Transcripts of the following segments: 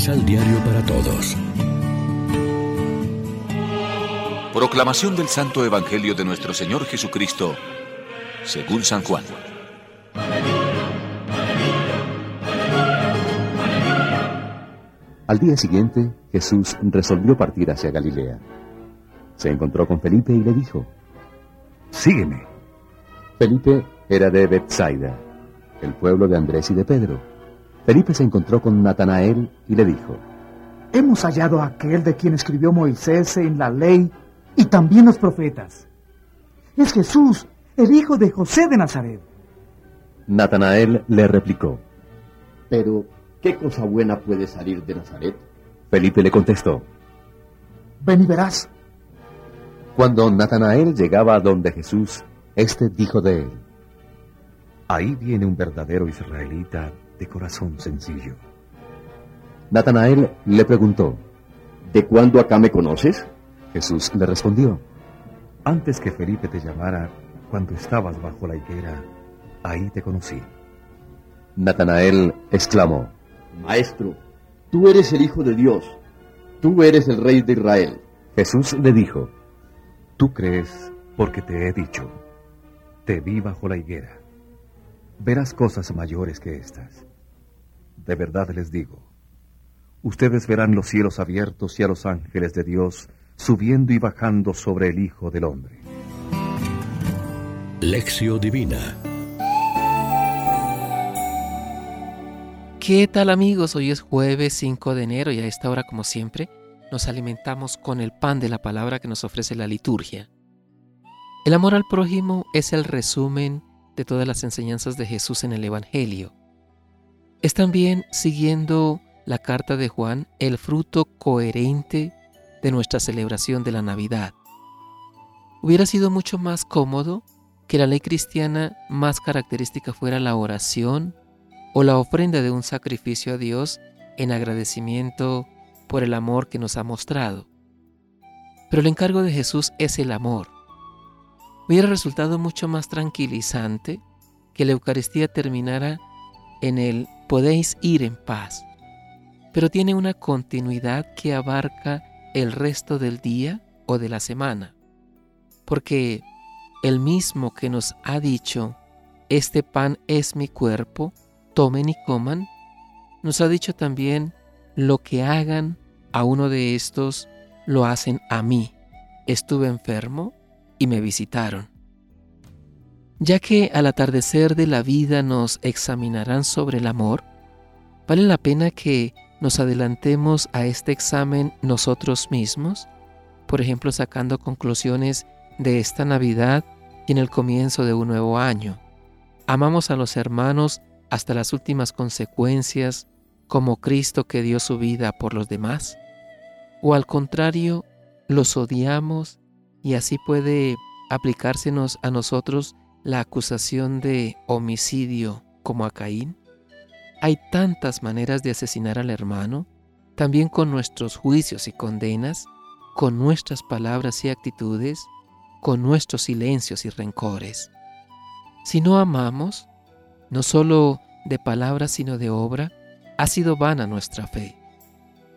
Misal Diario para Todos. Proclamación del Santo Evangelio de nuestro Señor Jesucristo, según San Juan. Al día siguiente, Jesús resolvió partir hacia Galilea. Se encontró con Felipe y le dijo, Sígueme. Felipe era de Bethsaida, el pueblo de Andrés y de Pedro. Felipe se encontró con Natanael y le dijo, Hemos hallado a aquel de quien escribió Moisés en la ley y también los profetas. Es Jesús, el hijo de José de Nazaret. Natanael le replicó, Pero, ¿qué cosa buena puede salir de Nazaret? Felipe le contestó, Ven y verás. Cuando Natanael llegaba a donde Jesús, éste dijo de él, Ahí viene un verdadero israelita de corazón sencillo. Natanael le preguntó, ¿De cuándo acá me conoces? Jesús le respondió, Antes que Felipe te llamara, cuando estabas bajo la higuera, ahí te conocí. Natanael exclamó, Maestro, tú eres el Hijo de Dios, tú eres el Rey de Israel. Jesús le dijo, Tú crees porque te he dicho, te vi bajo la higuera. Verás cosas mayores que estas. De verdad les digo, ustedes verán los cielos abiertos y a los ángeles de Dios subiendo y bajando sobre el Hijo del Hombre. Lección Divina ¿Qué tal amigos? Hoy es jueves 5 de enero y a esta hora, como siempre, nos alimentamos con el pan de la palabra que nos ofrece la liturgia. El amor al prójimo es el resumen de todas las enseñanzas de Jesús en el Evangelio. Es también, siguiendo la carta de Juan, el fruto coherente de nuestra celebración de la Navidad. Hubiera sido mucho más cómodo que la ley cristiana más característica fuera la oración o la ofrenda de un sacrificio a Dios en agradecimiento por el amor que nos ha mostrado. Pero el encargo de Jesús es el amor. Hubiera resultado mucho más tranquilizante que la Eucaristía terminara en el podéis ir en paz, pero tiene una continuidad que abarca el resto del día o de la semana, porque el mismo que nos ha dicho, este pan es mi cuerpo, tomen y coman, nos ha dicho también, lo que hagan a uno de estos, lo hacen a mí. Estuve enfermo y me visitaron. Ya que al atardecer de la vida nos examinarán sobre el amor, vale la pena que nos adelantemos a este examen nosotros mismos, por ejemplo sacando conclusiones de esta Navidad y en el comienzo de un nuevo año. Amamos a los hermanos hasta las últimas consecuencias como Cristo que dio su vida por los demás? ¿O al contrario, los odiamos y así puede aplicársenos a nosotros la acusación de homicidio como a Caín? Hay tantas maneras de asesinar al hermano, también con nuestros juicios y condenas, con nuestras palabras y actitudes, con nuestros silencios y rencores. Si no amamos, no solo de palabras sino de obra, ha sido vana nuestra fe.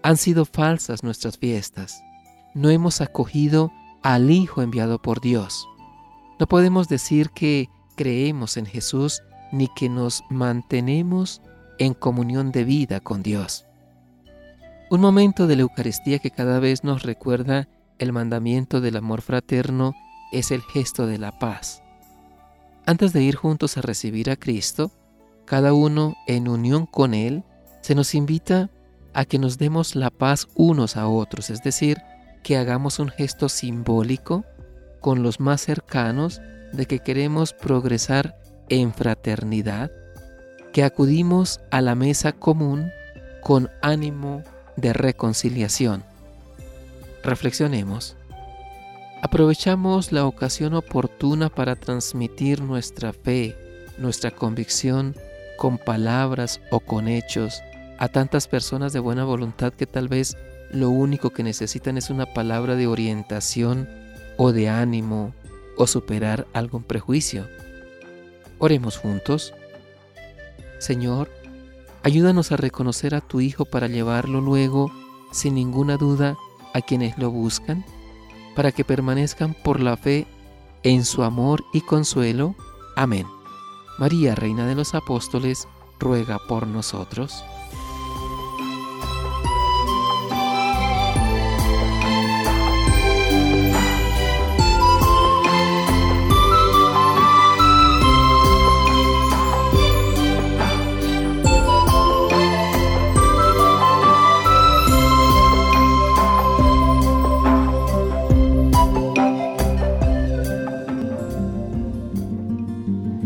Han sido falsas nuestras fiestas. No hemos acogido al Hijo enviado por Dios. No podemos decir que creemos en Jesús ni que nos mantenemos en comunión de vida con Dios. Un momento de la Eucaristía que cada vez nos recuerda el mandamiento del amor fraterno es el gesto de la paz. Antes de ir juntos a recibir a Cristo, cada uno en unión con Él, se nos invita a que nos demos la paz unos a otros, es decir, que hagamos un gesto simbólico con los más cercanos de que queremos progresar en fraternidad, que acudimos a la mesa común con ánimo de reconciliación. Reflexionemos. Aprovechamos la ocasión oportuna para transmitir nuestra fe, nuestra convicción con palabras o con hechos a tantas personas de buena voluntad que tal vez lo único que necesitan es una palabra de orientación o de ánimo o superar algún prejuicio. Oremos juntos. Señor, Ayúdanos a reconocer a tu Hijo para llevarlo luego, sin ninguna duda, a quienes lo buscan, para que permanezcan por la fe en su amor y consuelo. Amén. María, Reina de los Apóstoles, ruega por nosotros.